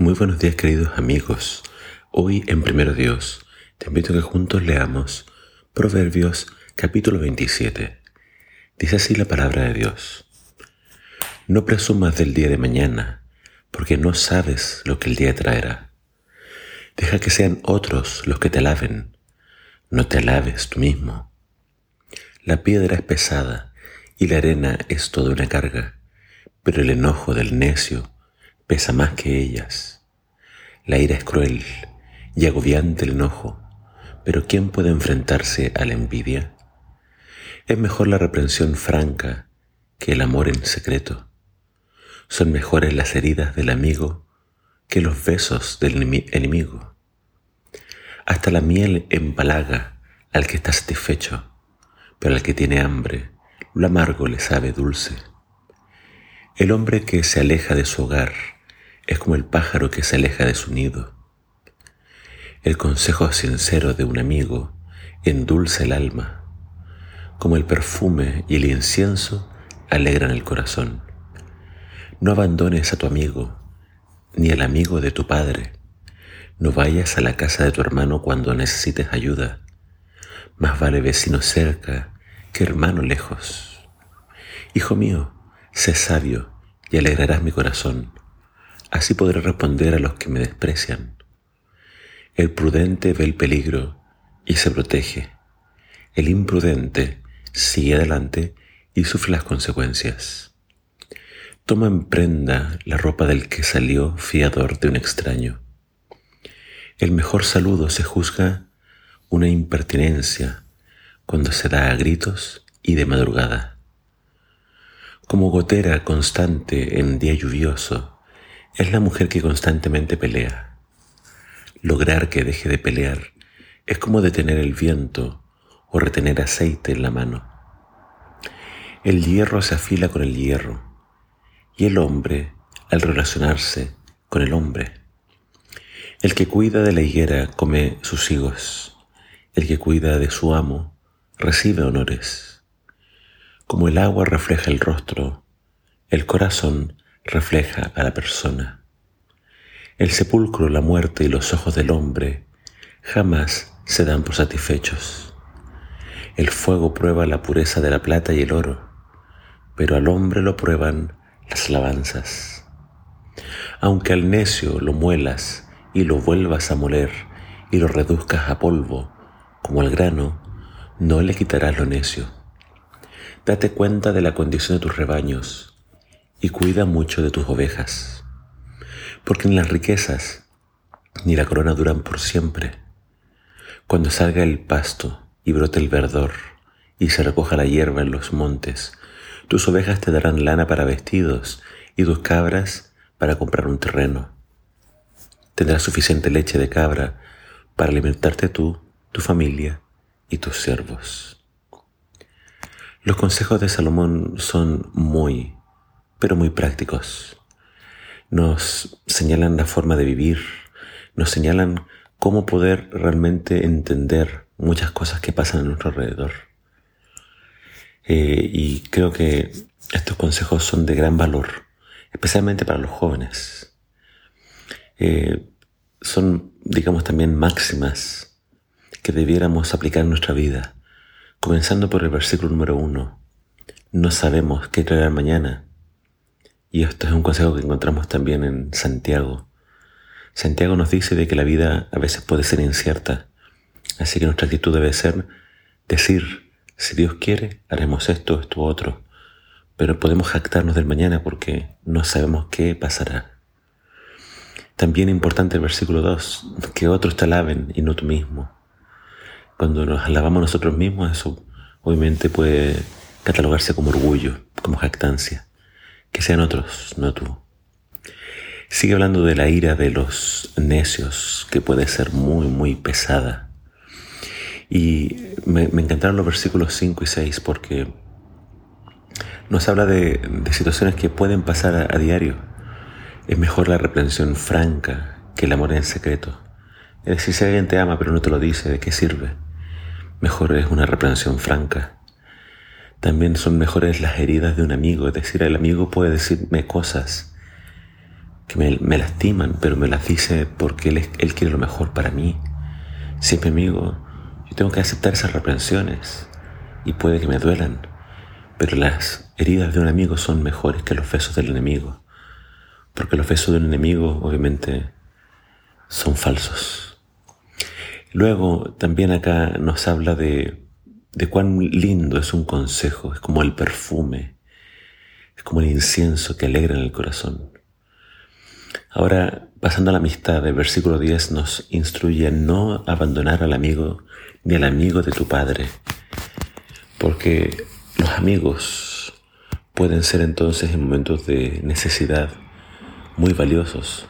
Muy buenos días queridos amigos. Hoy en Primero Dios te invito a que juntos leamos Proverbios capítulo 27. Dice así la palabra de Dios. No presumas del día de mañana, porque no sabes lo que el día traerá. Deja que sean otros los que te alaben, no te alabes tú mismo. La piedra es pesada y la arena es toda una carga, pero el enojo del necio pesa más que ellas. La ira es cruel y agobiante el enojo, pero ¿quién puede enfrentarse a la envidia? Es mejor la reprensión franca que el amor en secreto. Son mejores las heridas del amigo que los besos del enemigo. Hasta la miel empalaga al que está satisfecho, pero al que tiene hambre, lo amargo le sabe dulce. El hombre que se aleja de su hogar es como el pájaro que se aleja de su nido. El consejo sincero de un amigo endulza el alma, como el perfume y el incienso alegran el corazón. No abandones a tu amigo, ni al amigo de tu padre. No vayas a la casa de tu hermano cuando necesites ayuda. Más vale vecino cerca que hermano lejos. Hijo mío, sé sabio y alegrarás mi corazón. Así podré responder a los que me desprecian. El prudente ve el peligro y se protege. El imprudente sigue adelante y sufre las consecuencias. Toma en prenda la ropa del que salió fiador de un extraño. El mejor saludo se juzga una impertinencia cuando se da a gritos y de madrugada. Como gotera constante en día lluvioso, es la mujer que constantemente pelea. Lograr que deje de pelear es como detener el viento o retener aceite en la mano. El hierro se afila con el hierro y el hombre al relacionarse con el hombre. El que cuida de la higuera come sus higos, el que cuida de su amo recibe honores. Como el agua refleja el rostro, el corazón refleja a la persona. El sepulcro, la muerte y los ojos del hombre jamás se dan por satisfechos. El fuego prueba la pureza de la plata y el oro, pero al hombre lo prueban las alabanzas. Aunque al necio lo muelas y lo vuelvas a moler y lo reduzcas a polvo, como al grano, no le quitarás lo necio. Date cuenta de la condición de tus rebaños y cuida mucho de tus ovejas, porque en las riquezas ni la corona duran por siempre. Cuando salga el pasto y brote el verdor y se recoja la hierba en los montes, tus ovejas te darán lana para vestidos y tus cabras para comprar un terreno. Tendrás suficiente leche de cabra para alimentarte tú, tu familia y tus siervos. Los consejos de Salomón son muy, pero muy prácticos. Nos señalan la forma de vivir, nos señalan cómo poder realmente entender muchas cosas que pasan a nuestro alrededor. Eh, y creo que estos consejos son de gran valor, especialmente para los jóvenes. Eh, son, digamos, también máximas que debiéramos aplicar en nuestra vida, comenzando por el versículo número uno. No sabemos qué traerá mañana, y esto es un consejo que encontramos también en Santiago. Santiago nos dice de que la vida a veces puede ser incierta, así que nuestra actitud debe ser decir, si Dios quiere, haremos esto, esto, otro, pero podemos jactarnos del mañana porque no sabemos qué pasará. También importante el versículo 2, que otros te alaben y no tú mismo. Cuando nos alabamos nosotros mismos, eso obviamente puede catalogarse como orgullo, como jactancia que sean otros, no tú. Sigue hablando de la ira de los necios, que puede ser muy, muy pesada. Y me, encantaron los versículos 5 y 6 porque nos habla de, situaciones que pueden pasar a, a, diario. Es mejor la reprensión franca que el amor en secreto. Es decir, si alguien te ama pero no te lo dice, ¿de qué sirve? Mejor es una reprensión franca. También son mejores las heridas de un amigo, es decir, el amigo puede decirme cosas, que me, lastiman, pero me las dice porque él, él quiere lo mejor para mí. Si es mi amigo, yo tengo que aceptar esas reprensiones y puede que me duelan, pero las heridas de un amigo son mejores que los besos del enemigo, porque los besos de un enemigo obviamente son falsos. Luego también acá nos habla de, de cuán lindo es un consejo, es como el perfume, es como el incienso que alegra en el corazón. Ahora, pasando a la amistad, el versículo 10 nos instruye a no abandonar al amigo ni al amigo de tu padre, porque los amigos pueden ser entonces en momentos de necesidad muy valiosos.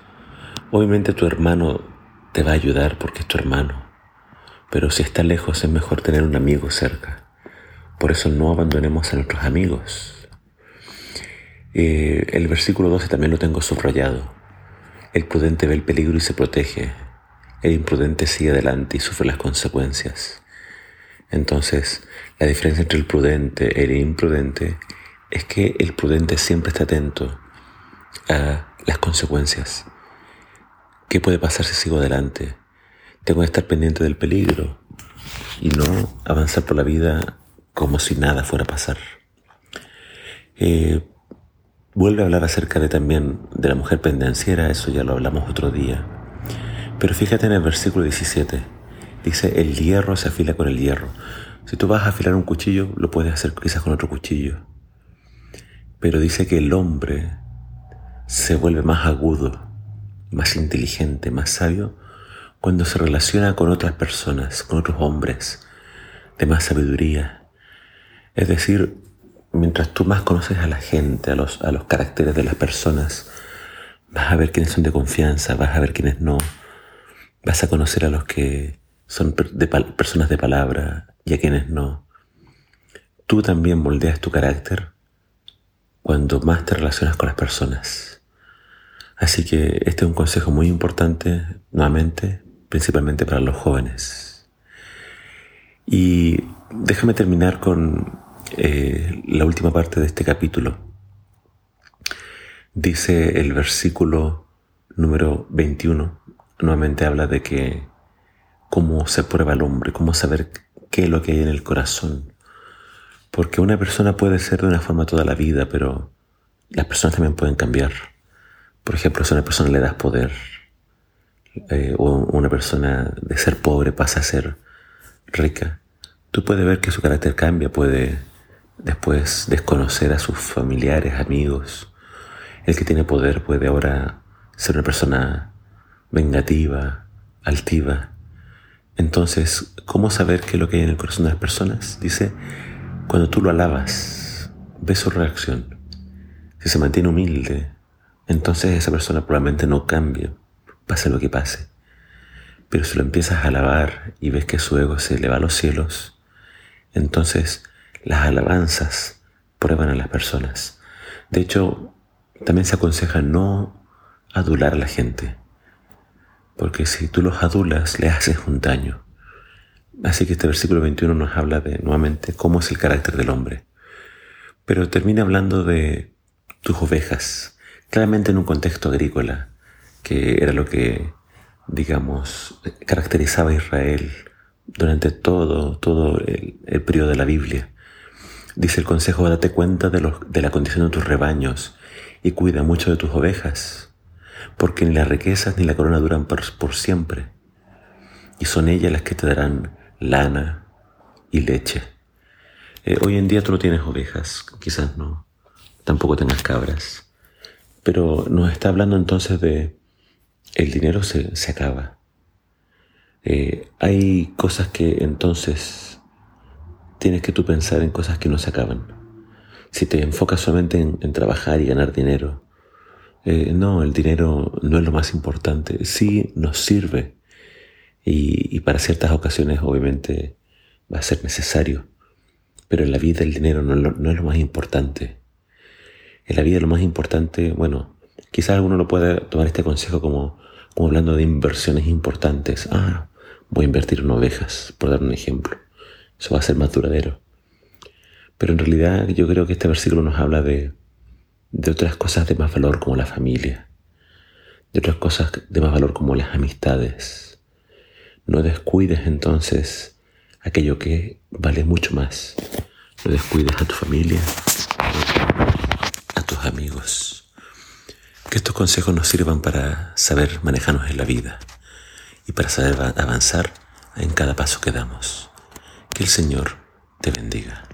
Obviamente tu hermano te va a ayudar porque es tu hermano, pero si está lejos es mejor tener un amigo cerca. Por eso no abandonemos a nuestros amigos. Eh, el versículo 12 también lo tengo subrayado. El prudente ve el peligro y se protege. El imprudente sigue adelante y sufre las consecuencias. Entonces, la diferencia entre el prudente y el imprudente es que el prudente siempre está atento a las consecuencias. ¿Qué puede pasar si sigo adelante? Tengo que estar pendiente del peligro y no avanzar por la vida como si nada fuera a pasar. Eh, vuelve a hablar acerca de también de la mujer pendenciera, eso ya lo hablamos otro día. Pero fíjate en el versículo 17, dice, el hierro se afila con el hierro. Si tú vas a afilar un cuchillo, lo puedes hacer quizás con otro cuchillo. Pero dice que el hombre se vuelve más agudo, más inteligente, más sabio, cuando se relaciona con otras personas, con otros hombres de más sabiduría. Es decir, mientras tú más conoces a la gente, a los, a los caracteres de las personas, vas a ver quiénes son de confianza, vas a ver quiénes no, vas a conocer a los que son personas de palabra y a quienes no. Tú también moldeas tu carácter cuando más te relacionas con las personas. Así que este es un consejo muy importante, nuevamente, principalmente para los jóvenes. Y déjame terminar con eh, la última parte de este capítulo. Dice el versículo número 21, nuevamente habla de que cómo se prueba el hombre, cómo saber qué es lo que hay en el corazón. Porque una persona puede ser de una forma toda la vida, pero las personas también pueden cambiar. Por ejemplo, si a una persona le das poder, eh, o una persona de ser pobre pasa a ser rica, tú puedes ver que su carácter cambia, puede después desconocer a sus familiares, amigos. El que tiene poder puede ahora ser una persona vengativa, altiva. Entonces, ¿cómo saber qué es lo que hay en el corazón de las personas? Dice, cuando tú lo alabas, ves su reacción. Si se mantiene humilde, entonces esa persona probablemente no cambie, pase lo que pase. Pero si lo empiezas a alabar y ves que su ego se eleva a los cielos, entonces las alabanzas prueban a las personas. De hecho, también se aconseja no adular a la gente, porque si tú los adulas, le haces un daño. Así que este versículo 21 nos habla de nuevamente cómo es el carácter del hombre. Pero termina hablando de tus ovejas, claramente en un contexto agrícola, que era lo que, digamos, caracterizaba a Israel durante todo, todo el, el periodo de la Biblia. Dice el consejo, date cuenta de, de la condición de tus rebaños y cuida mucho de tus ovejas, porque ni las riquezas ni la corona duran por, siempre, y son ellas las que te darán lana y leche. Eh, hoy en día tú no tienes ovejas, quizás no, tampoco tengas cabras, pero nos está hablando entonces de el dinero se, se acaba. Eh, hay cosas que entonces tienes que tú pensar en cosas que no se acaban. Si te enfocas solamente en, trabajar y ganar dinero, eh, no, el dinero no es lo más importante. Sí nos sirve y, para ciertas ocasiones obviamente va a ser necesario, pero en la vida el dinero no, no es lo más importante. En la vida lo más importante, bueno, quizás alguno lo pueda tomar este consejo como, como hablando de inversiones importantes. Ah, voy a invertir en ovejas, por dar un ejemplo. Eso va a ser más duradero. Pero en realidad yo creo que este versículo nos habla de, de otras cosas de más valor como la familia. de otras cosas de más valor como las amistades. No descuides entonces aquello que vale mucho más. No descuides a tu familia, a tus amigos. Que estos consejos nos sirvan para saber manejarnos en la vida y para saber avanzar en cada paso que damos. Que el Señor te bendiga.